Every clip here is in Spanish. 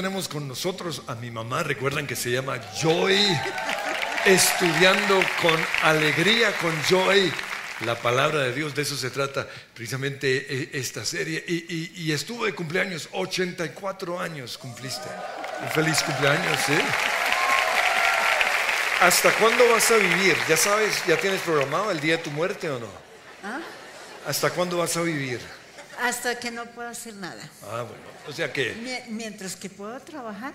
tenemos con nosotros a mi mamá, recuerdan que se llama Joy, estudiando con alegría, con Joy, la palabra de Dios, de eso se trata precisamente eh, esta serie. Y, estuvo de cumpleaños, 84 años cumpliste. Un feliz cumpleaños, ¿sí? ¿Hasta cuándo vas a vivir? ¿Ya sabes, ya tienes programado el día de tu muerte o no? ¿Ah? ¿Hasta cuándo vas a vivir? Hasta que no pueda hacer nada. Ah, bueno. O sea que... Mientras que pueda trabajar.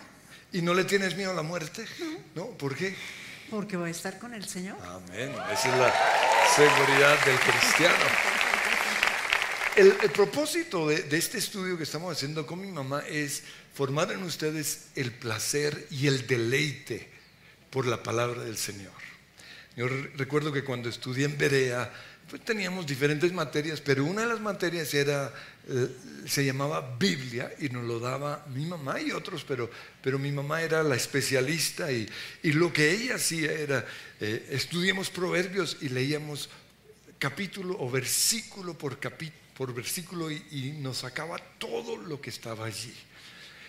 ¿Y no le tienes miedo a la muerte? ¿No? ¿Por qué? Porque voy a estar con el Señor. Amén. Esa es la seguridad del cristiano. El, propósito de, de, este estudio que estamos haciendo con mi mamá es formar en ustedes el placer y el deleite por la palabra del Señor. Yo recuerdo que cuando estudié en Berea, pues teníamos diferentes materias, pero una de las materias era, eh, se llamaba Biblia y nos lo daba mi mamá y otros, pero, pero mi mamá era la especialista y, y lo que ella hacía era, eh, estudiamos proverbios y leíamos capítulo o versículo por, por versículo y, y nos sacaba todo lo que estaba allí.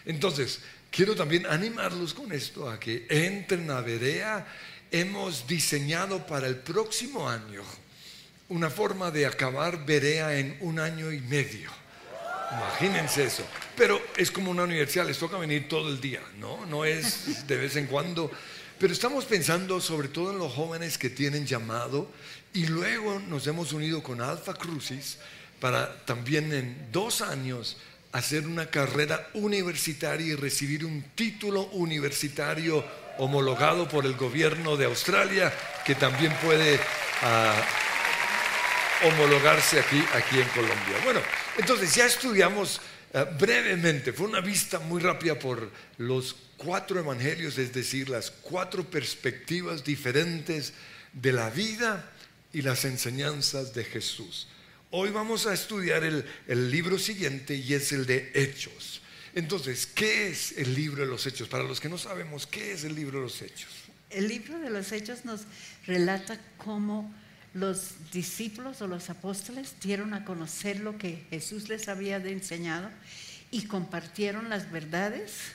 Entonces, quiero también animarlos con esto a que entren a Berea. Hemos diseñado para el próximo año una forma de acabar Berea en un año y medio. Imagínense eso. Pero es como una universidad, les toca venir todo el día, ¿no? No es de vez en cuando. Pero estamos pensando sobre todo en los jóvenes que tienen llamado y luego nos hemos unido con Alfa Crucis para también en dos años hacer una carrera universitaria y recibir un título universitario homologado por el gobierno de Australia que también puede... Ah, homologarse aquí, aquí en Colombia. Bueno, entonces ya estudiamos eh, brevemente, fue una vista muy rápida por los cuatro evangelios, es decir, las cuatro perspectivas diferentes de la vida y las enseñanzas de Jesús. Hoy vamos a estudiar el, el libro siguiente y es el de Hechos. Entonces, ¿qué es el libro de los Hechos? Para los que no sabemos, ¿qué es el libro de los Hechos? El libro de los Hechos nos relata cómo los discípulos o los apóstoles dieron a conocer lo que Jesús les había enseñado y compartieron las verdades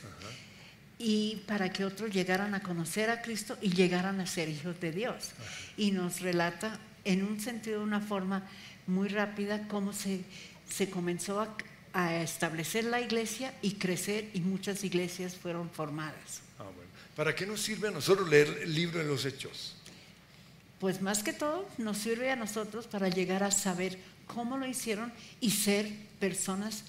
y para que otros llegaran a conocer a Cristo y llegaran a ser hijos de Dios. Y nos relata en un sentido, una forma muy rápida, cómo se, se comenzó a, a, establecer la iglesia y crecer y muchas iglesias fueron formadas. Ah, ¿Para qué nos sirve a nosotros leer el libro de los hechos? Pues más que todo nos sirve a nosotros para llegar a saber cómo lo hicieron y ser personas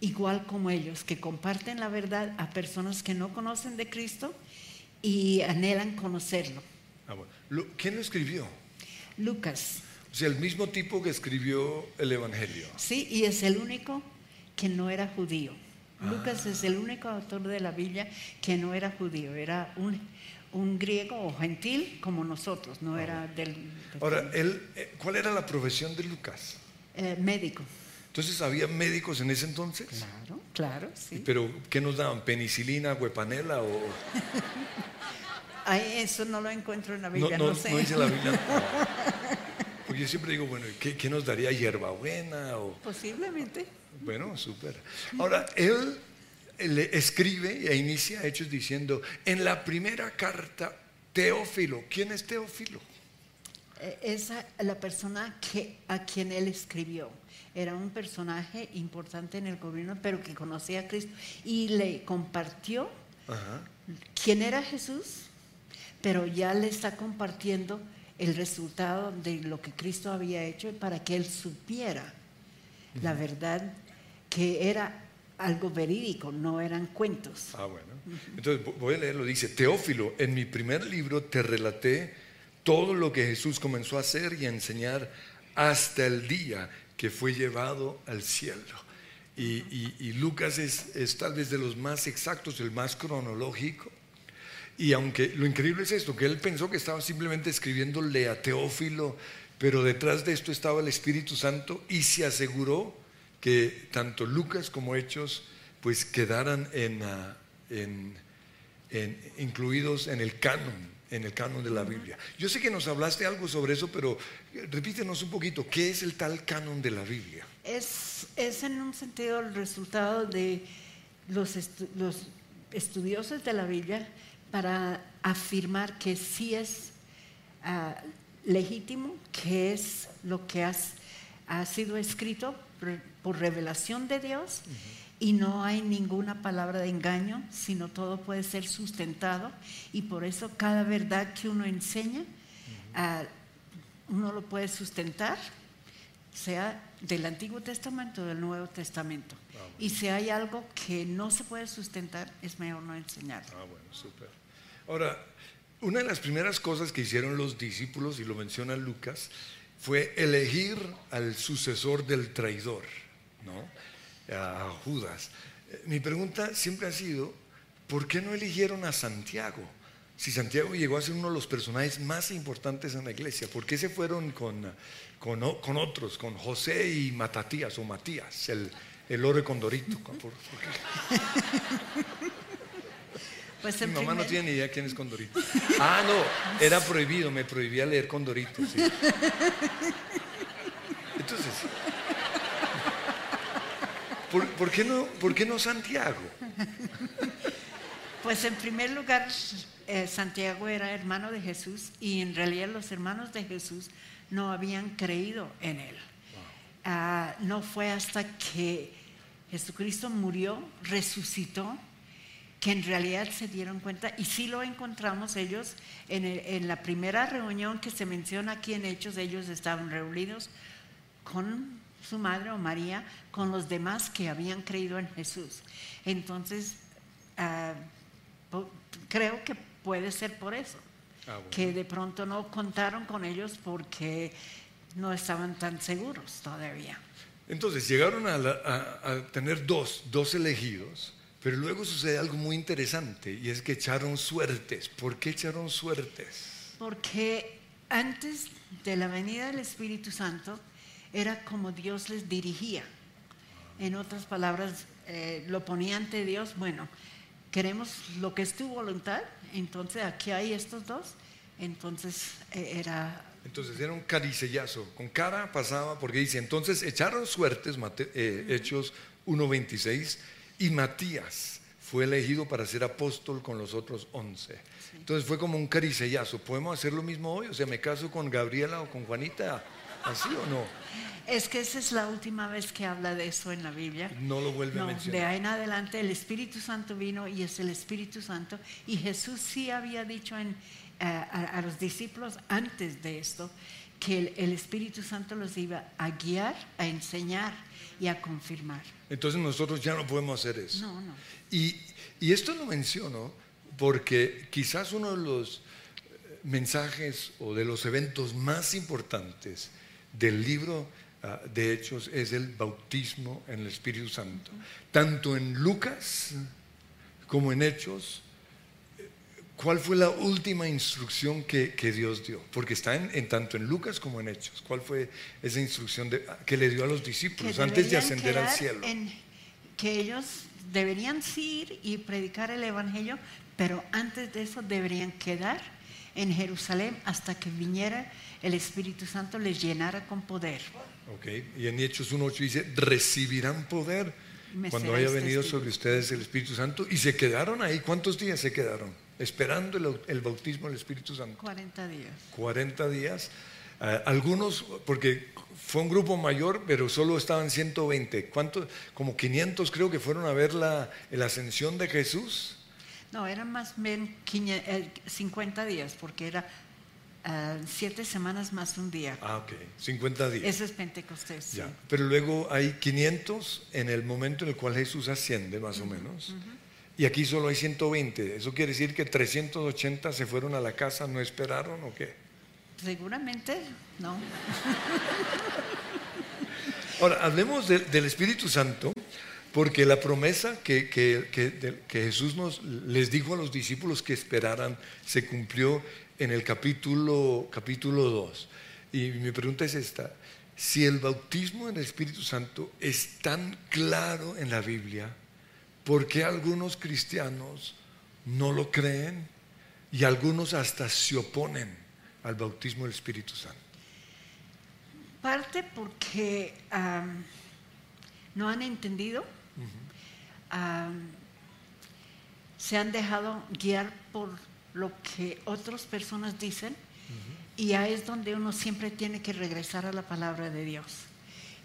igual como ellos, que comparten la verdad a personas que no conocen de Cristo y anhelan conocerlo. Ah, ¿Quién lo escribió? Lucas. O sea, el mismo tipo que escribió el Evangelio. Sí, y es el único que no era judío. Lucas ah. es el único autor de la Biblia que no era judío, era un un griego o gentil como nosotros, no era del... Ahora, él, eh, ¿cuál era la profesión de Lucas? Eh, médico. Entonces, ¿había médicos en ese entonces? Claro, claro, sí. ¿Pero qué nos daban? ¿Penicilina, huepanela o...? Ay, eso no lo encuentro en la Biblia, no, sé. No dice la Biblia. Porque yo siempre digo, bueno, ¿qué, qué nos daría hierbabuena? O... Posiblemente. Bueno, súper. Ahora, él le escribe e inicia Hechos diciendo, en la primera carta, Teófilo, ¿quién es Teófilo? Eh, es la persona que, a quien él escribió. Era un personaje importante en el gobierno, pero que conocía a Cristo y le compartió quién era Jesús, pero ya le está compartiendo el resultado de lo que Cristo había hecho para que él supiera la verdad que era algo verídico, no eran cuentos. Ah, bueno. Entonces voy a leerlo. Dice, Teófilo, en mi primer libro te relaté todo lo que Jesús comenzó a hacer y a enseñar hasta el día que fue llevado al cielo. Y, Lucas es, es, tal vez de los más exactos, el más cronológico. Y aunque lo increíble es esto, que él pensó que estaba simplemente escribiéndole a Teófilo, pero detrás de esto estaba el Espíritu Santo y se aseguró que tanto Lucas como Hechos pues quedaran ah, en, incluidos en el canon, en el canon de la Biblia. Yo sé que nos hablaste algo sobre eso, pero repítenos un poquito, ¿qué es el tal canon de la Biblia? Es, es en un sentido el resultado de los, los estudiosos de la Biblia para afirmar que sí es ah, legítimo, que es lo que has- ha sido escrito por, revelación de Dios y no hay ninguna palabra de engaño, sino todo puede ser sustentado y por eso cada verdad que uno enseña, ah, uno lo puede sustentar, sea del Antiguo Testamento o del Nuevo Testamento. Y si hay algo que no se puede sustentar, es mejor no enseñarlo. Ah, bueno, súper. Ahora, una de las primeras cosas que hicieron los discípulos, y lo menciona Lucas, fue elegir al sucesor del traidor, ¿no? A Judas. Eh, Mi pregunta siempre ha sido, ¿por qué no eligieron a Santiago? Si Santiago llegó a ser uno de los personajes más importantes en la iglesia, ¿por qué se fueron con, con, otros, con José y Matatías o Matías, el, el oro condorito? ¿Por-? Pues Mi mamá no tiene ni idea quién es Condorito. Ah, no, era prohibido, me prohibía leer Condorito. sí. Entonces, ¿por, por qué no, ¿por qué no Santiago? Pues en primer lugar, eh, Santiago era hermano de Jesús y en realidad los hermanos de Jesús no habían creído en él. Ah, no fue hasta que Jesucristo murió, resucitó, que en realidad se dieron cuenta, y sí lo encontramos ellos en, el- en la primera reunión que se menciona aquí en Hechos, ellos estaban reunidos con su madre o María, con los demás que habían creído en Jesús. Entonces, ah, creo que puede ser por eso, Ah, bueno. que de pronto no contaron con ellos porque no estaban tan seguros todavía. Entonces llegaron a, la- a- a tener dos, dos elegidos, pero luego sucede algo muy interesante y es que echaron suertes. ¿Por qué echaron suertes? Porque antes de la venida del Espíritu Santo era como Dios les dirigía. En otras palabras, eh, lo ponía ante Dios, bueno, queremos lo que es tu voluntad, entonces aquí hay estos dos, entonces eh, era... Entonces era un caricellazo, con cara pasaba, porque dice, entonces echaron suertes, Mate- eh, Hechos 1.26, y Matías fue elegido para ser apóstol con los otros 11. Entonces fue como un caricellazo. ¿Podemos hacer lo mismo hoy? O sea, me caso con Gabriela o con Juanita, ¿así o no? Es que esa es la última vez que habla de eso en la Biblia. No lo vuelve a No, mencionar. de ahí en adelante el Espíritu Santo vino y es el Espíritu Santo. Y Jesús sí había dicho en, eh, a, a los discípulos antes de esto que el, el Espíritu Santo los iba a guiar, a enseñar y a confirmar. Entonces nosotros ya no podemos hacer eso. No, no. Y, y esto lo menciono porque quizás uno de los eh, mensajes o de los eventos más importantes del libro ah, de Hechos es el bautismo en el Espíritu Santo. Tanto en Lucas como en Hechos, eh, ¿cuál fue la última instrucción que, que Dios dio? Porque está en, en tanto en Lucas como en Hechos. ¿Cuál fue esa instrucción de- que le dio a los discípulos antes de ascender al cielo? en- que ellos deberían ir y predicar el Evangelio, pero antes de eso deberían quedar en Jerusalén hasta que viniera el Espíritu Santo, les llenara con poder. Ok, y en Hechos 1.8 dice, recibirán poder Me cuando haya venido sobre ustedes el Espíritu Santo. Y se quedaron ahí. ¿Cuántos días se quedaron? Esperando el, el bautismo del Espíritu Santo. 40 días. 40 días. Ah, algunos, porque fue un grupo mayor, pero solo estaban 120. ¿Cuántos? Como 500 creo que fueron a ver la, la ascensión de Jesús. No, eran más bien 500, eh, 50 días, porque era ah, siete semanas más un día. Ah, ok, 50 días. Eso es Pentecostés. sí. Ya, Pero luego hay 500 en el momento en el cual Jesús asciende, más o menos. Y aquí solo hay 120. ¿Eso quiere decir que 380 se fueron a la casa, no esperaron o qué? Seguramente, no. Ahora, hablemos de- del Espíritu Santo, porque la promesa que, que- que- que Jesús nos, les dijo a los discípulos que esperaran se cumplió en el capítulo, capítulo 2. Y mi pregunta es esta, si el bautismo en el Espíritu Santo es tan claro en la Biblia, ¿por qué algunos cristianos no lo creen y algunos hasta se oponen al bautismo del Espíritu Santo? Parte porque no han entendido. Se han dejado guiar por lo que otras personas dicen y ahí es donde uno siempre tiene que regresar a la palabra de Dios.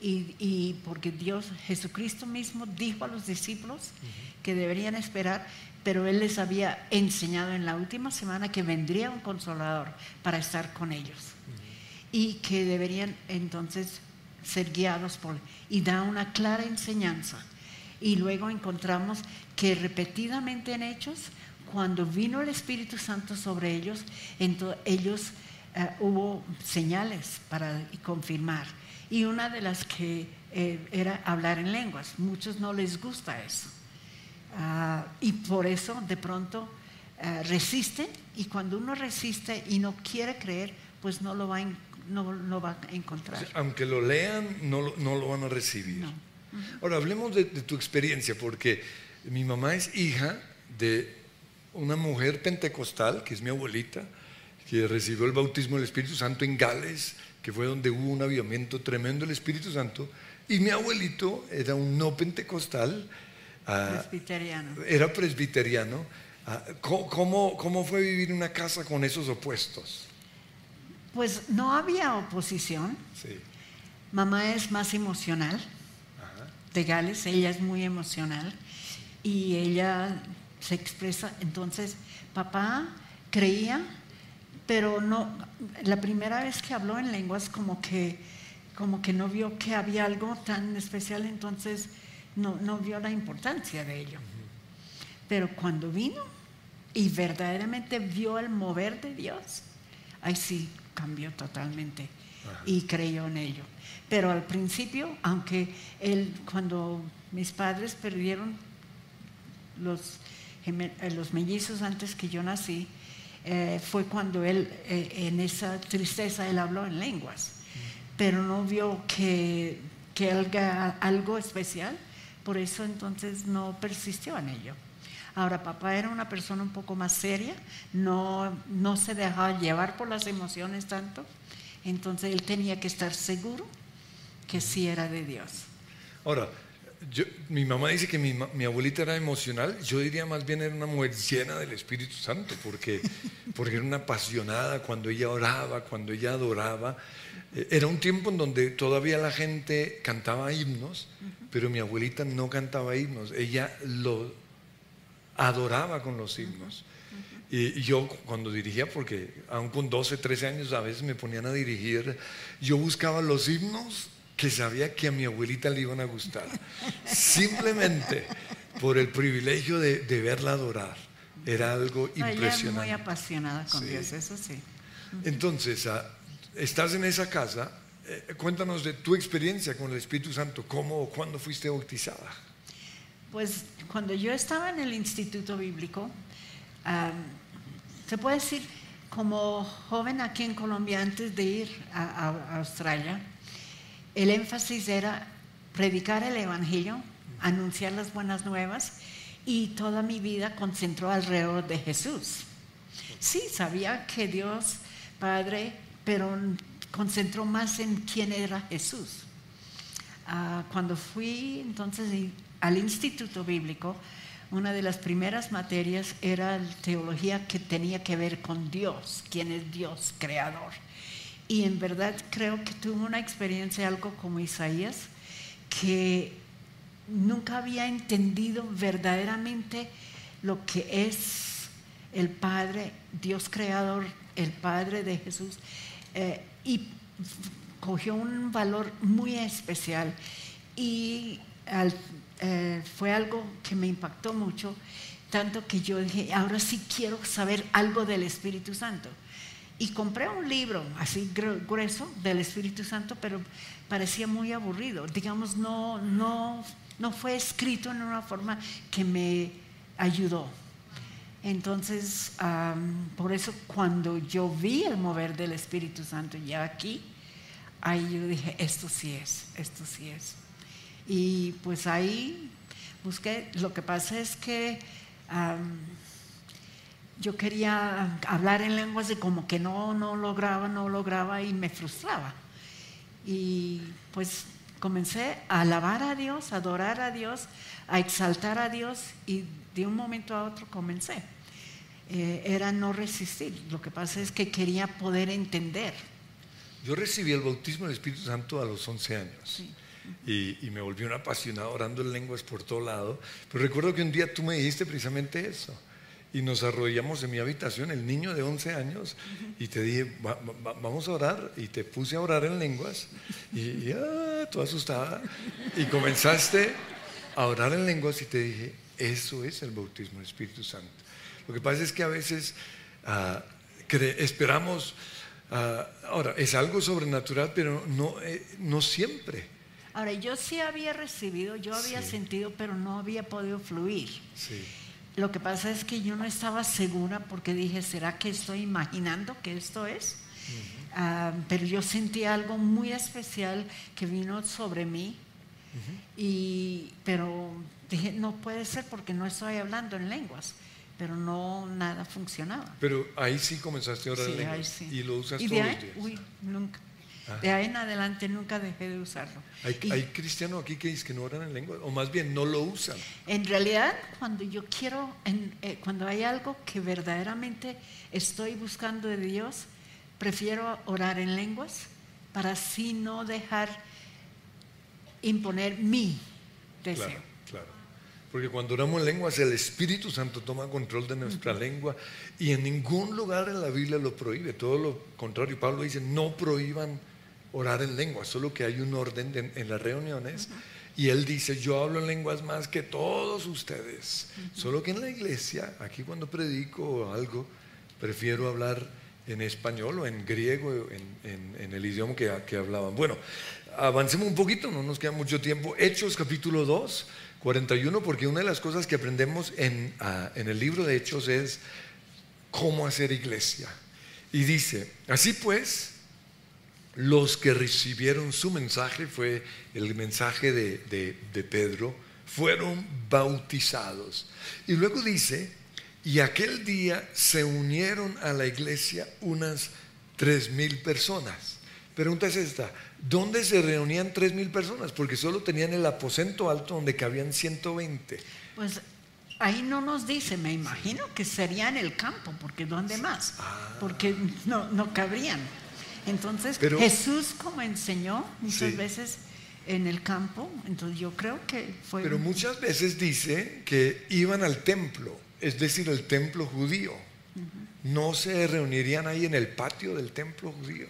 Y, porque Dios, Jesucristo mismo dijo a los discípulos que deberían esperar, pero Él les había enseñado en la última semana que vendría un consolador para estar con ellos y que deberían entonces ser guiados por y da una clara enseñanza. Y luego encontramos que repetidamente en Hechos, cuando vino el Espíritu Santo sobre ellos, entonces ellos eh, hubo señales para confirmar. Y una de las que eh, era hablar en lenguas. Muchos no les gusta eso. Ah, y por eso de pronto eh, resisten y cuando uno resiste y no quiere creer, pues no lo va a, no, va a encontrar. aunque lo lean, no, lo van a recibir. Ahora, hablemos de, de tu experiencia, porque mi mamá es hija de una mujer pentecostal, que es mi abuelita, que recibió el bautismo del Espíritu Santo en Gales, que fue donde hubo un avivamiento tremendo del Espíritu Santo, y mi abuelito era un no pentecostal. Ah, presbiteriano. Era presbiteriano. Ah, ¿Cómo, ¿Cómo, fue vivir una casa con esos opuestos? Pues no había oposición. Sí. Mamá es más emocional. De Gales, ella es muy emocional. Y ella se expresa. Entonces, papá creía pero no, la primera vez que habló en lenguas como que, como que no vio que había algo tan especial, entonces no, no vio la importancia de ello. Pero cuando vino y verdaderamente vio el mover de Dios, ahí sí cambió totalmente y creyó en ello. Pero al principio, aunque él, cuando mis padres perdieron los, los mellizos antes que yo nací, eh, fue cuando él, eh, en esa tristeza, él habló en lenguas, pero no vio que, que algo especial, por eso entonces no persistió en ello. Ahora, papá era una persona un poco más seria, no, no se dejaba llevar por las emociones tanto, entonces él tenía que estar seguro que sí era de Dios. Ahora, mi mamá dice que mi, abuelita era emocional, yo diría más bien era una mujer llena del Espíritu Santo, porque, porque era una apasionada cuando ella oraba, cuando ella adoraba. Eh, era un tiempo en donde todavía la gente cantaba himnos, pero mi abuelita no cantaba himnos, ella lo adoraba con los himnos. Y yo cuando dirigía, porque aún con 12, 13 años a veces me ponían a dirigir, yo buscaba los himnos que sabía que a mi abuelita le iban a gustar, simplemente por el privilegio de, verla adorar. Era algo impresionante. Ella muy apasionada con Dios, eso sí. Entonces, ah, estás en esa casa, eh, cuéntanos de tu experiencia con el Espíritu Santo, cómo o cuándo fuiste bautizada. Pues cuando yo estaba en el Instituto Bíblico, se puede decir, como joven aquí en Colombia, antes de ir a Australia, el énfasis era predicar el Evangelio, anunciar las buenas nuevas y toda mi vida concentró alrededor de Jesús. Sí, sabía que Dios, Padre, pero concentró más en quién era Jesús. Ah, cuando fui entonces al Instituto Bíblico, una de las primeras materias era teología que tenía que ver con Dios, quién es Dios, creador. Y en verdad creo que tuve una experiencia algo como Isaías, que nunca había entendido verdaderamente lo que es el Padre, Dios creador, el Padre de Jesús, eh, y cogió un valor muy especial. Y eh, fue algo que me impactó mucho, tanto que yo dije, ahora sí quiero saber algo del Espíritu Santo. Y compré un libro así grueso del Espíritu Santo, pero parecía muy aburrido. Digamos, no, no, no fue escrito en una forma que me ayudó. Entonces, por eso cuando yo vi el mover del Espíritu Santo ya aquí, ahí yo dije, esto sí es, esto sí es. Y pues ahí busqué, lo que pasa es que yo quería hablar en lenguas y como que no, no lograba, no lograba y me frustraba. Y pues comencé a alabar a Dios, a adorar a Dios, a exaltar a Dios y de un momento a otro comencé. Eh, era no resistir. Lo que pasa es que quería poder entender. Yo recibí el bautismo del Espíritu Santo a los 11 años. Y, y, me volví un apasionado orando en lenguas por todo lado. Pero recuerdo que un día tú me dijiste precisamente eso. Y nos arrodillamos en mi habitación, el niño de 11 años, y te dije, vamos a orar. Y te puse a orar en lenguas. Y ya, ah, tú asustada. Y comenzaste a orar en lenguas y te dije, eso es el bautismo del Espíritu Santo. Lo que pasa es que a veces uh, esperamos, uh, ahora, es algo sobrenatural, pero no, eh, no siempre. Ahora, yo sí había recibido, yo había sí. sentido, pero no había podido fluir. Sí. Lo que pasa es que yo no estaba segura porque dije, ¿será que estoy imaginando que esto es? Uh -huh. uh, pero yo sentí algo muy especial que vino sobre mí. -huh. Y, pero dije, no puede ser porque no estoy hablando en lenguas pero no nada funcionaba. Pero ahí sí comenzaste a orar sí, en lenguas sí. y lo usas y todos ahí, los días. Uy, nunca. De ahí en adelante nunca dejé de usarlo. ¿Hay, Y hay cristianos aquí que dicen que no oran en lenguas o más bien no lo usan. en realidad, cuando yo quiero, en- eh, cuando hay algo que verdaderamente estoy buscando de Dios, prefiero orar en lenguas para así no dejar imponer mi deseo. Claro, claro. Porque cuando oramos en lenguas, el Espíritu Santo toma control de nuestra lengua y en ningún lugar en la Biblia lo prohíbe. Todo lo contrario, Pablo dice, no prohíban orar en lenguas, solo que hay un orden de- en las reuniones. Y él dice, yo hablo en lenguas más que todos ustedes. Solo que en la iglesia, aquí cuando predico algo, prefiero hablar en español o en griego, en, en- en el idioma que, que hablaban. Bueno, avancemos un poquito, no nos queda mucho tiempo. Hechos capítulo 2, 41, porque una de las cosas que aprendemos en, ah, en el libro de Hechos es cómo hacer iglesia. Y dice, así pues, los que recibieron su mensaje, fue el mensaje de, de- de Pedro, fueron bautizados. Y luego dice, y aquel día se unieron a la iglesia unas tres mil personas. Pregunta es esta, ¿dónde se reunían tres mil personas? Porque solo tenían el aposento alto donde cabían 120. Pues ahí no nos dice, me imagino que sería en el campo, porque ¿dónde más? Porque no, no cabrían. Entonces, Pero- Jesús como enseñó muchas Sí. veces en el campo, entonces yo creo que fue... Pero muchas veces dice que iban al templo, es decir, el templo judío. No se reunirían ahí en el patio del templo judío.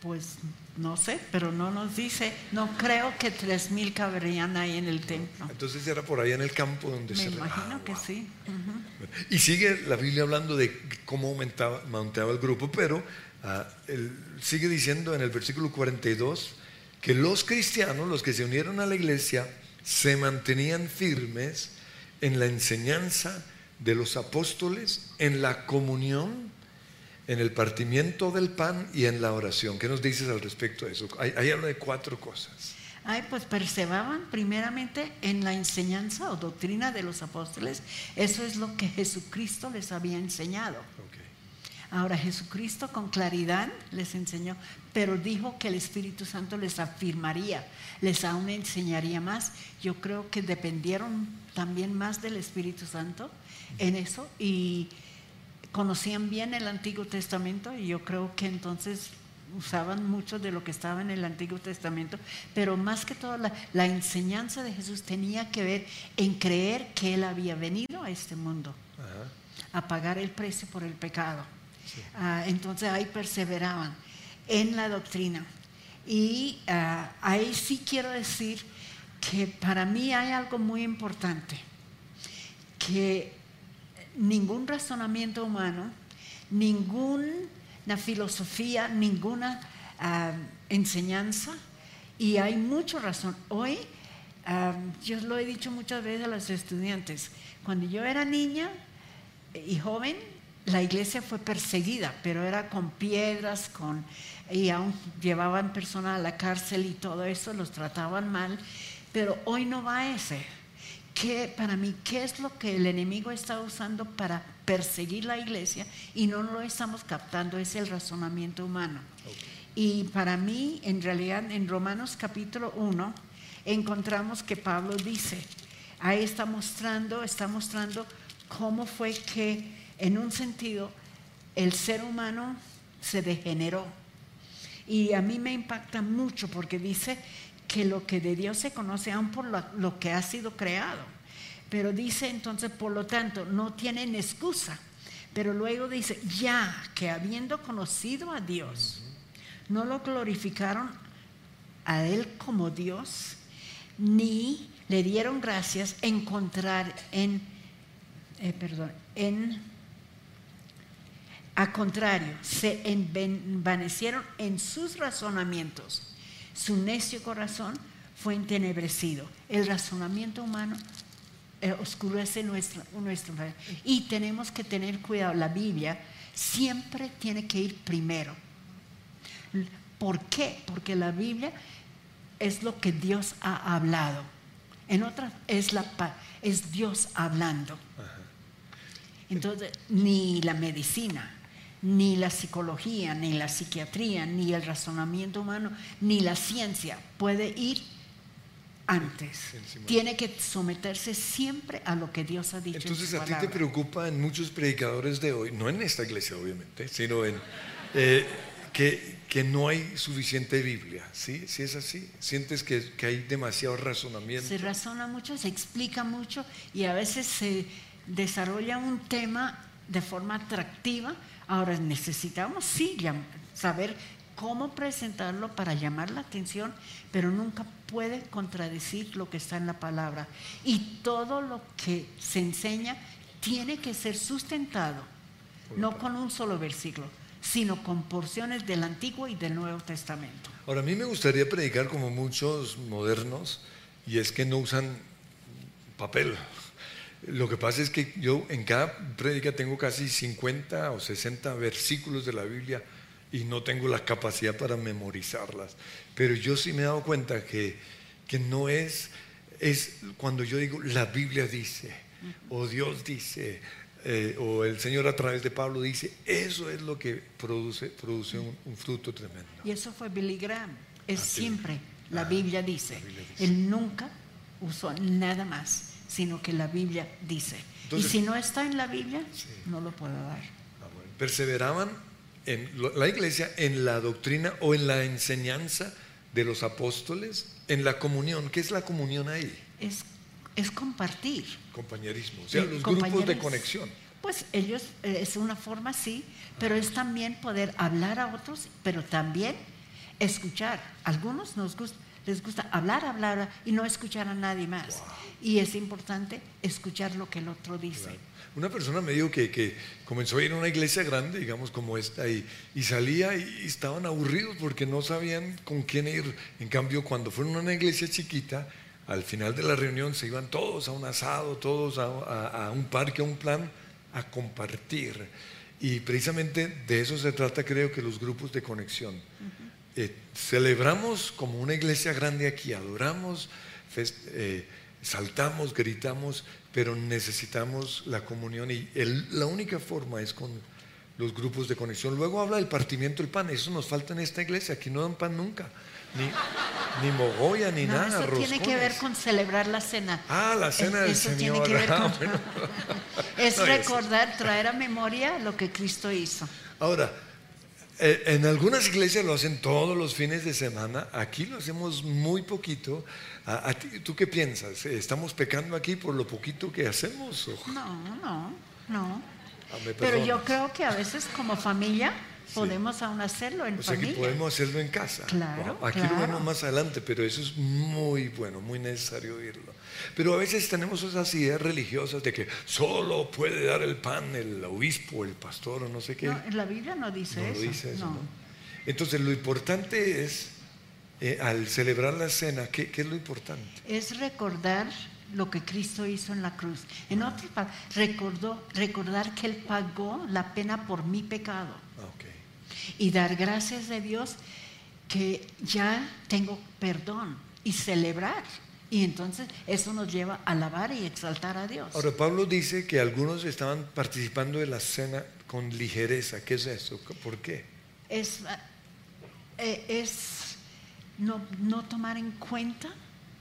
Pues no sé, pero no nos dice, no creo que tres mil cabrían ahí en el templo. Entonces era por ahí en el campo donde Me se imagino ah, que wow. sí. ujú. Y sigue la Biblia hablando de cómo aumentaba, aumentaba el grupo, pero ah, él sigue diciendo en el versículo 42 que los cristianos, los que se unieron a la iglesia, se mantenían firmes en la enseñanza de los apóstoles, en la comunión, en el partimiento del pan y en la oración. ¿Qué nos dices al respecto de eso? Ahí, ahí habla de cuatro cosas. Ay, pues perseveraban primeramente en la enseñanza o doctrina de los apóstoles. Eso es lo que Jesucristo les había enseñado. Ahora Jesucristo con claridad les enseñó, pero dijo que el Espíritu Santo les afirmaría, les aún enseñaría más. Yo creo que dependieron también más del Espíritu Santo en eso y conocían bien el Antiguo Testamento y yo creo que entonces usaban mucho de lo que estaba en el Antiguo Testamento, pero más que todo la, la enseñanza de Jesús tenía que ver en creer que Él había venido a este mundo Ajá. a pagar el precio por el pecado. Ah, entonces ahí perseveraban en la doctrina. Y ah, ahí sí quiero decir que para mí hay algo muy importante, que ningún razonamiento humano, ninguna filosofía, ninguna ah, enseñanza, y hay mucha razón. Hoy, yo lo he dicho muchas veces a los estudiantes, cuando yo era niña y joven, la iglesia fue perseguida, pero era con piedras, con y aún llevaban personas a la cárcel y todo eso, los trataban mal, pero hoy no va a ese. ¿Qué, para mí, ¿qué es lo que el enemigo está usando para perseguir la iglesia y no lo estamos captando? Es el razonamiento humano. Y para mí, en realidad, en Romanos capítulo 1, encontramos que Pablo dice, ahí está mostrando, está mostrando cómo fue que, en un sentido, el ser humano se degeneró. Y a mí me impacta mucho porque dice que lo que de Dios se conoce aún por lo, que ha sido creado. Pero dice entonces, por lo tanto, no tienen excusa. Pero luego dice, ya que habiendo conocido a Dios, no lo glorificaron a Él como Dios, ni le dieron gracias encontrar en, eh, perdón, en, a contrario, se envanecieron en sus razonamientos. Su necio corazón fue entenebrecido. El razonamiento humano eh, oscurece nuestro, nuestro y tenemos que tener cuidado. La Biblia siempre tiene que ir primero. ¿Por qué? Porque la Biblia es lo que Dios ha hablado. En otras es la es Dios hablando. Entonces, ni la medicina, ni la psicología, ni la psiquiatría, ni el razonamiento humano, ni la ciencia puede ir antes. Tiene que someterse siempre a lo que Dios ha dicho. Entonces, a ti te preocupa en muchos predicadores de hoy, no en esta iglesia obviamente, sino en eh, que, que, no hay suficiente Biblia, ¿sí? Si es así, sientes que, que, hay demasiado razonamiento. Se razona mucho, se explica mucho y a veces se desarrolla un tema de forma atractiva. Ahora necesitamos sí saber cómo presentarlo para llamar la atención, pero nunca puede contradecir lo que está en la palabra. Y todo lo que se enseña tiene que ser sustentado, no con un solo versículo, sino con porciones del Antiguo y del Nuevo Testamento. Ahora, a mí me gustaría predicar como muchos modernos, y es que no usan papel. Lo que pasa es que yo en cada predica tengo casi 50 o 60 versículos de la Biblia y no tengo la capacidad para memorizarlas. Pero yo sí me he dado cuenta que, que no es, es cuando yo digo la Biblia dice, o Dios dice, eh, o el Señor a través de Pablo dice, eso es lo que produce, produce un, fruto tremendo. Y eso fue Billy Graham, es siempre, la, Biblia dice. Él nunca usó nada más, sino que la Biblia dice. y si no está en la Biblia, no lo puedo dar. Ah, Perseveraban en la iglesia en la doctrina o en la enseñanza de los apóstoles, en la comunión. ¿Qué es la comunión ahí? Es, es compartir. Compañerismo, o sea, los grupos de conexión. Pues ellos, eh, es una forma sí, pero es también poder hablar a otros, pero también escuchar. Algunos nos gusta, les gusta hablar, hablar y no escuchar a nadie más. Y es importante escuchar lo que el otro dice. Una persona me dijo que, comenzó a ir a una iglesia grande, digamos como esta, y, salía y estaban aburridos porque no sabían con quién ir. En cambio, cuando fueron a una iglesia chiquita, al final de la reunión se iban todos a un asado, todos a, un parque, a un plan, a compartir. Y precisamente de eso se trata, creo que los grupos de conexión. Eh, celebramos como una iglesia grande aquí, adoramos, eh, saltamos, gritamos, pero necesitamos la comunión y la única forma es con los grupos de conexión. Luego habla del partimiento del pan, eso nos falta en esta iglesia, aquí no dan pan nunca, ni, ni mogolla, ni nada. Eso tiene que ver con celebrar la cena. Ah, la cena del eso Señor. Tiene que ver ah, con... es recordar, traer a memoria lo que Cristo hizo. Ahora, en algunas iglesias lo hacen todos los fines de semana, aquí lo hacemos muy poquito. ¿Tú qué piensas? ¿Estamos pecando aquí por lo poquito que hacemos? No, no, no. Ah, Pero yo creo que a veces como familia podemos aún hacerlo en o sea, Que podemos hacerlo en casa. Claro. Aquí lo vemos más adelante, pero eso es muy bueno, muy necesario oírlo. Pero a veces tenemos esas ideas religiosas de que solo puede dar el pan el obispo, el pastor o no sé qué. No, en la Biblia no dice eso. Dice eso Entonces lo importante es, eh, al celebrar la cena, ¿qué, es lo importante? Es recordar lo que Cristo hizo en la cruz. En otras palabras, recordó, recordar que Él pagó la pena por mi pecado. Ah, y dar gracias a Dios que ya tengo perdón y celebrar y entonces eso nos lleva a alabar y exaltar a Dios. Ahora, Pablo dice que algunos estaban participando de la cena con ligereza. ¿Qué es eso? ¿Por qué? Es, eh, es no, no tomar en cuenta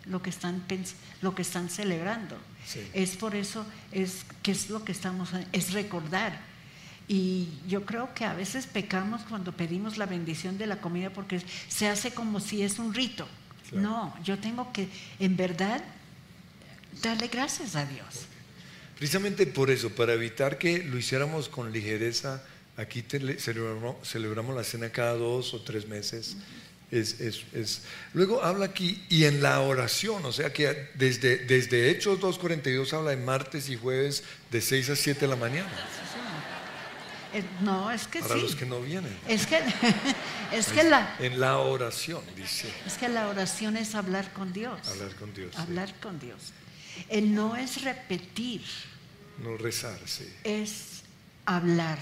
lo que están, lo que están celebrando. Sí. Es por eso, es que es lo que estamos, es recordar. Y yo creo que a veces pecamos cuando pedimos la bendición de la comida porque se hace como si es un rito. Claro. No, yo tengo que en verdad darle gracias a Dios. Precisamente por eso, para evitar que lo hiciéramos con ligereza, aquí celebramos, celebramos la cena cada dos o tres meses. Es, es- es- Luego habla aquí, y en la oración, o sea que desde, desde Hechos 2.42 habla de martes y jueves de 6 a 7 de la mañana, Eh, No, es que para sí. los que no vienen. Es que, es que la, En la oración, dice, es que la oración es hablar con Dios. hablar con Dios, sí. Hablar con Dios. Eh, no es repetir, no rezar, sí. es hablar,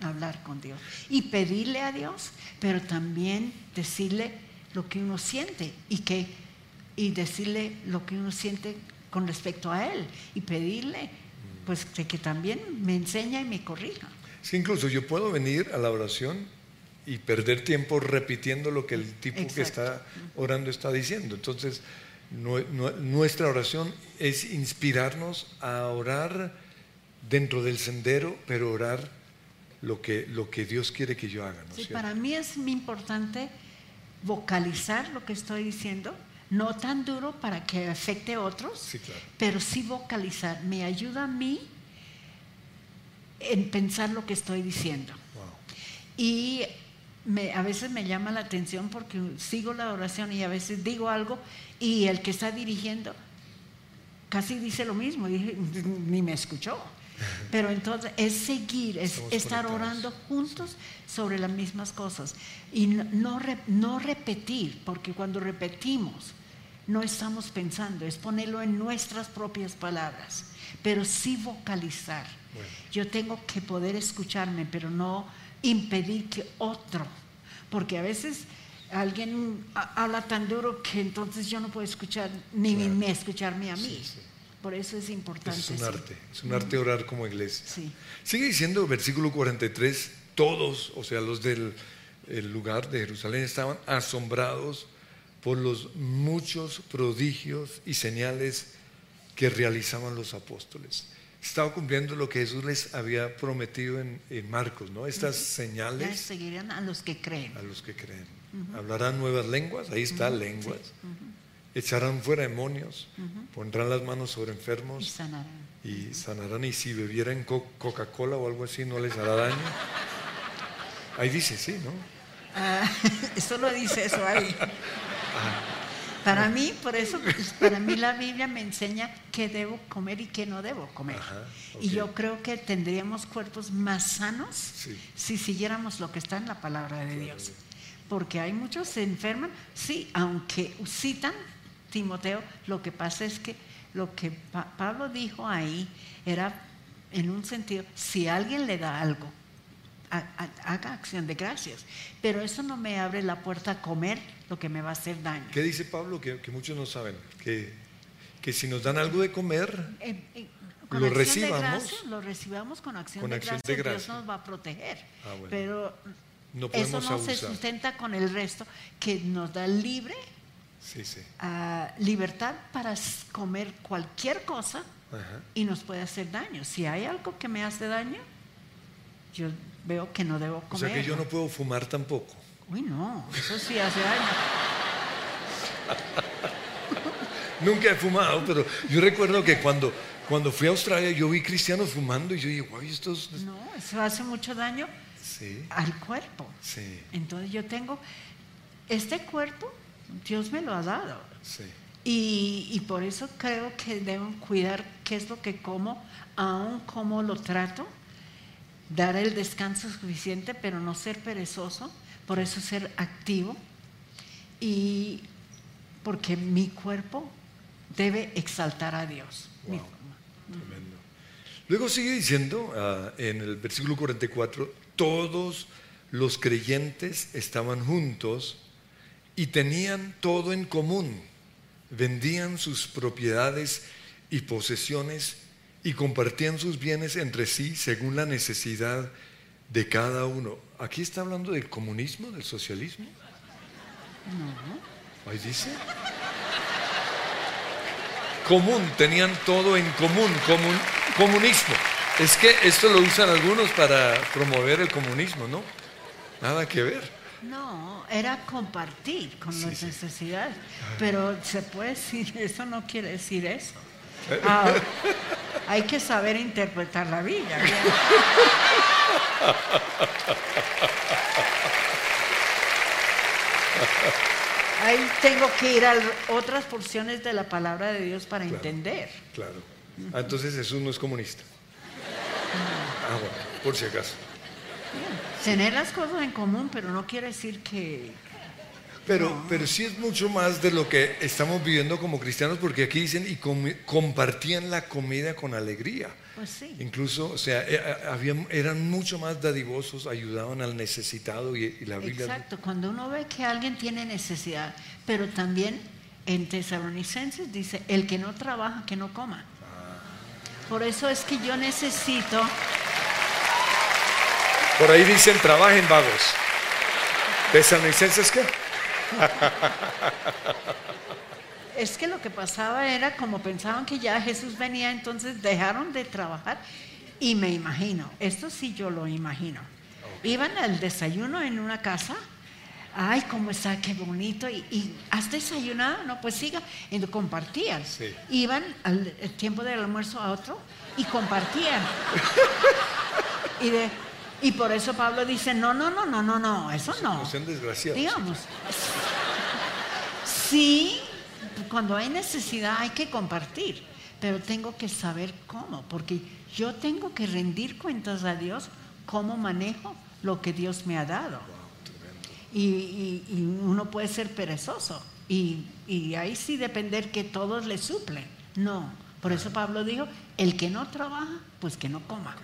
hablar con Dios. Y pedirle a Dios, pero también decirle lo que uno siente y, que, y decirle lo que uno siente con respecto a Él. Y pedirle, pues, de que también me enseña y me corrija. Incluso yo puedo venir a la oración y perder tiempo repitiendo lo que el tipo que está orando está diciendo. Entonces, nue- nue- nuestra oración es inspirarnos a orar dentro del sendero, pero orar lo que, lo que Dios quiere que yo haga. ¿no es Sí, para mí es muy importante vocalizar lo que estoy diciendo, no tan duro para que afecte a otros, Sí, claro. pero sí vocalizar. Me ayuda a mí en pensar lo que estoy diciendo. Wow. Y me- a veces me llama la atención porque sigo la oración y a veces digo algo y el que está dirigiendo casi dice lo mismo, y dije, ni me escuchó. Pero entonces es seguir, es Estamos estar conectados. orando juntos sobre las mismas cosas y no, no repetir, porque cuando repetimos no estamos pensando, es ponerlo en nuestras propias palabras, pero sí vocalizar. Bueno. Yo tengo que poder escucharme, pero no impedir que otro, porque a veces alguien ha- habla tan duro que entonces yo no puedo escuchar ni Claro. ni escucharme a mí. Sí, sí. Por eso es importante. Eso es un sí. arte, es un arte orar como iglesia. Sí. Sigue diciendo versículo 43, todos, o sea, los del el lugar de Jerusalén estaban asombrados por los muchos prodigios y señales que realizaban los apóstoles. Estaba cumpliendo lo que Jesús les había prometido en, en Marcos, ¿no? Estas señales seguirán a los que creen. a los que creen. Hablarán nuevas lenguas, ahí está, lenguas. Echarán fuera demonios, pondrán las manos sobre Y enfermos sanarán. y sanarán y si bebieran co- Coca-Cola o algo así no les hará daño. Ahí dice, sí, ¿no? Ah, eso lo dice eso ahí. Para mí, por eso, pues, para mí la Biblia me enseña qué debo comer y qué no debo comer. Ajá, Y yo creo que tendríamos cuerpos más sanos Sí. si siguiéramos lo que está en la palabra de Dios. Porque hay muchos se enferman, sí, aunque citan Timoteo, lo que pasa es que lo que Pa- Pablo dijo ahí era en un sentido, si alguien le da algo, ha- ha- haga acción de gracias. Pero eso no me abre la puerta a comer lo que me va a hacer daño. ¿Qué dice Pablo? Que, que muchos no saben. Que, que si nos dan algo de comer, Eh, eh, con Lo recibamos. de gracias, lo recibamos con acción, Con de, acción gracias, de Dios gracia. nos va a proteger. Ah, bueno. Pero no eso no se abusar. sustenta con el resto que nos da libre Sí, sí. ah, libertad para comer cualquier cosa Ajá. y nos puede hacer daño. Si hay algo que me hace daño, yo veo que no debo O comer. sea que yo no puedo fumar tampoco. Uy, no, eso sí hace daño. Nunca he fumado, pero yo recuerdo que cuando, cuando fui a Australia yo vi cristianos fumando y yo dije, guay, estos... No, eso hace mucho daño Sí, al cuerpo. sí, Entonces yo tengo, este cuerpo, Dios me lo ha dado. sí. Y, y por eso creo que debo cuidar qué es lo que como, aun cómo lo trato, dar el descanso suficiente, pero no ser perezoso, por eso ser activo. Y porque mi cuerpo debe exaltar a Dios. Tremendo. Luego sigue diciendo ah, en el versículo 44, todos los creyentes estaban juntos y tenían todo en común, vendían sus propiedades y posesiones y compartían sus bienes entre sí según la necesidad cada uno. Aquí está hablando del comunismo, del socialismo. No. Ahí dice. Común, tenían todo en común, común, comunismo. Es que esto lo usan algunos para promover el comunismo, ¿no? Nada que ver. No, era compartir con Sí, las sí. necesidades. Pero se puede decir, eso no quiere decir eso. Ah, hay que saber interpretar la Biblia. Ahí tengo que ir a otras porciones de la palabra de Dios para entender. Claro. Ah, entonces Jesús no es comunista. Ah, bueno, por si acaso. Tener las cosas en común, pero no quiere decir que... Pero, pero sí es mucho más de lo que estamos viviendo como cristianos, porque aquí dicen y comi- compartían la comida con alegría. Pues sí. Incluso, o sea, eh, eh, habían- eran mucho más dadivosos, ayudaban al necesitado y, y la Biblia. Exacto, cuando uno ve que alguien tiene necesidad, pero también en Tesalonicenses dice, el que no trabaja, que no coma. Por eso es que yo necesito, Por ahí dicen, trabajen vagos. ¿Tesalonicenses qué? es que lo que pasaba era como pensaban que ya Jesús venía, entonces dejaron de trabajar y me imagino, esto sí yo lo imagino, iban al desayuno en una casa. Ay, cómo está, qué bonito. ¿Y, y has desayunado? No, pues siga. Y compartían. Sí. Iban al el tiempo del almuerzo a otro y compartían. y, de, y por eso Pablo dice, no, no, no, no, no, no, eso no. No sean desgraciados. Digamos, sí, cuando hay necesidad hay que compartir, pero tengo que saber cómo, porque yo tengo que rendir cuentas a Dios cómo manejo lo que Dios me ha dado. Y, y- y uno puede ser perezoso y, y ahí sí depender que todos le suplen. No, por eso Pablo dijo, el que no trabaja, pues que no coma.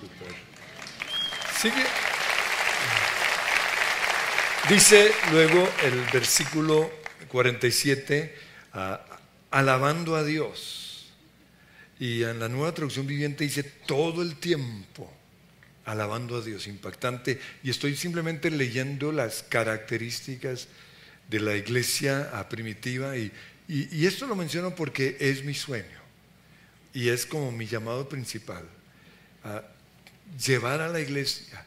Súper. Sigue. Dice luego el versículo 47, ah, alabando a Dios. Y en la nueva traducción viviente dice todo el tiempo alabando a Dios, impactante. Y estoy simplemente leyendo las características de la iglesia primitiva. Y, y- esto lo menciono porque es mi sueño. Y es como mi llamado principal. Llevar a la iglesia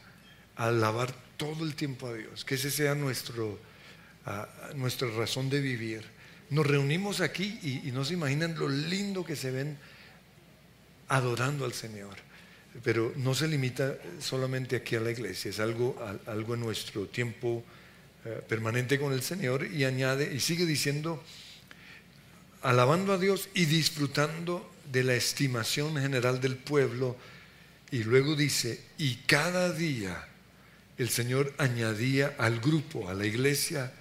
a alabar todo el tiempo a Dios, que ese sea nuestro, ah, nuestra razón de vivir. Nos reunimos aquí y, no se imaginan lo lindo que se ven adorando al Señor. Pero no se limita solamente aquí a la iglesia, es algo, algo en nuestro tiempo eh, permanente con el Señor y añade y sigue diciendo, alabando a Dios y disfrutando de la estimación general del pueblo. Y luego dice, y cada día el Señor añadía al grupo, a la iglesia,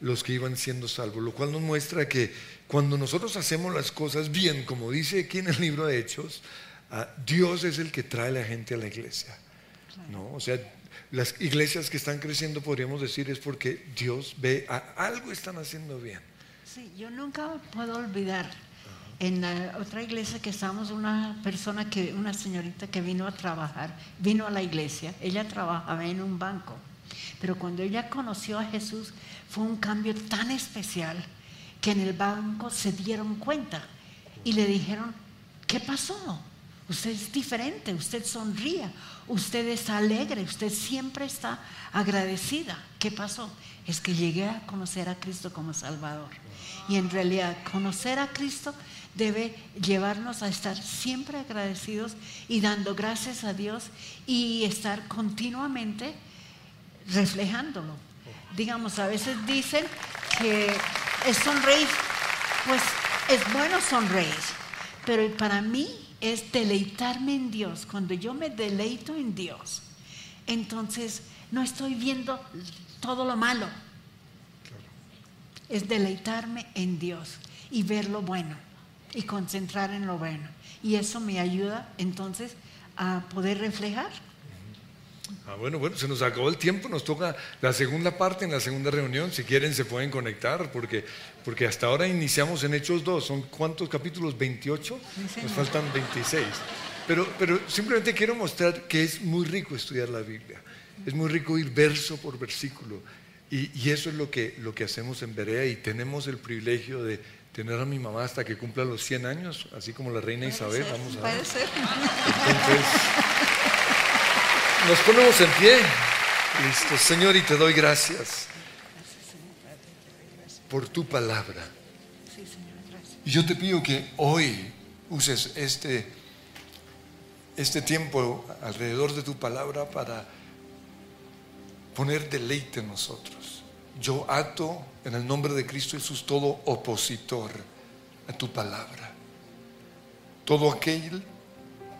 los que iban siendo salvos, lo cual nos muestra que cuando nosotros hacemos las cosas bien, como dice aquí en el libro de Hechos, ah, Dios es el que trae la gente a la iglesia. ¿no? O sea, las iglesias que están creciendo, podríamos decir, es porque Dios ve, a- algo están haciendo bien. Sí, yo nunca puedo olvidar en la otra iglesia que estábamos una persona que una señorita que vino a trabajar, vino a la iglesia, ella trabajaba en un banco, pero cuando ella conoció a Jesús fue un cambio tan especial que en el banco se dieron cuenta y le dijeron, ¿qué pasó? Usted es diferente, usted sonría, usted es alegre, usted siempre está agradecida. ¿Qué pasó? Es que llegué a conocer a Cristo como Salvador. Y en realidad conocer a Cristo debe llevarnos a estar siempre agradecidos y dando gracias a Dios y estar continuamente reflejándolo. Digamos, a veces dicen que es sonreír, pues es bueno sonreír, pero para mí es deleitarme en Dios. Cuando yo me deleito en Dios, entonces no estoy viendo todo lo malo. Es deleitarme en Dios y ver lo bueno y concentrar en lo bueno. Y eso me ayuda entonces a poder reflejar. Ah, bueno, bueno, se nos acabó el tiempo, nos toca la segunda parte en la segunda reunión. Si quieren, se pueden conectar, porque, porque hasta ahora iniciamos en Hechos 2. ¿Son cuántos capítulos? ¿28? Sí, señor. Nos faltan 26. Pero, pero simplemente quiero mostrar que es muy rico estudiar la Biblia. Es muy rico ir verso por versículo. Y, y eso es lo que, lo que hacemos en Berea y tenemos el privilegio de tener a mi mamá hasta que cumpla los 100 años, así como la reina Isabel. Vamos a ver. Puede ser. Entonces, nos ponemos en pie. Listo. Señor, y te doy gracias por tu palabra. Sí, Señor, gracias. Y yo te pido que hoy uses este, este tiempo alrededor de tu palabra para poner deleite en nosotros. Yo ato en el nombre de Cristo Jesús todo opositor a tu palabra. Todo aquel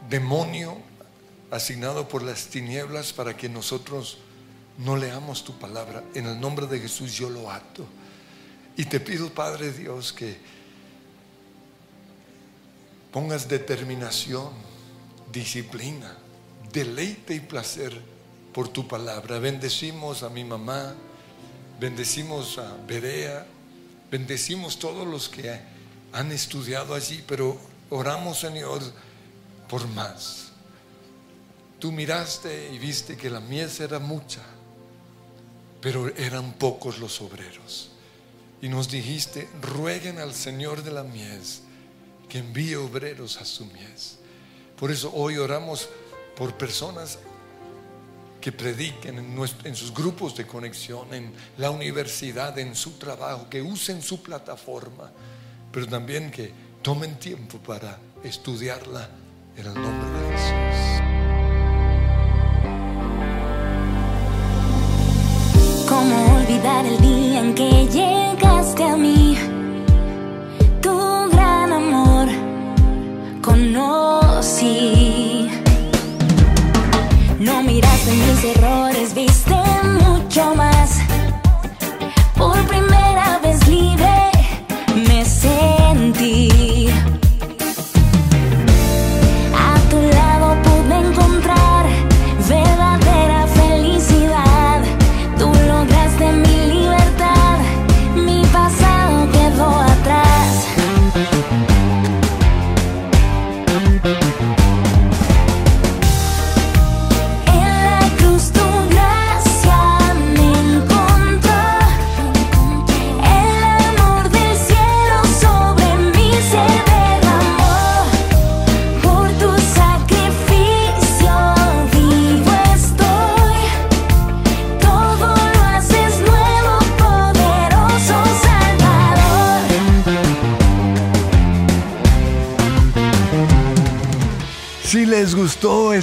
demonio asignado por las tinieblas para que nosotros no leamos tu palabra. En el nombre de Jesús yo lo ato. Y te pido, Padre Dios, que pongas determinación, disciplina, deleite y placer por tu palabra. Bendecimos a mi mamá, bendecimos a Berea, bendecimos todos los que han estudiado allí, pero oramos, Señor, por más. Tú miraste y viste que la mies era mucha, pero eran pocos los obreros. Y nos dijiste, rueguen al Señor de la mies que envíe obreros a su mies. Por eso hoy oramos por personas que prediquen en, sus grupos de conexión, en la universidad, en su trabajo, que usen su plataforma, pero también que tomen tiempo para estudiarla en el nombre de Jesús. ¿Cómo olvidar el día en que a mí?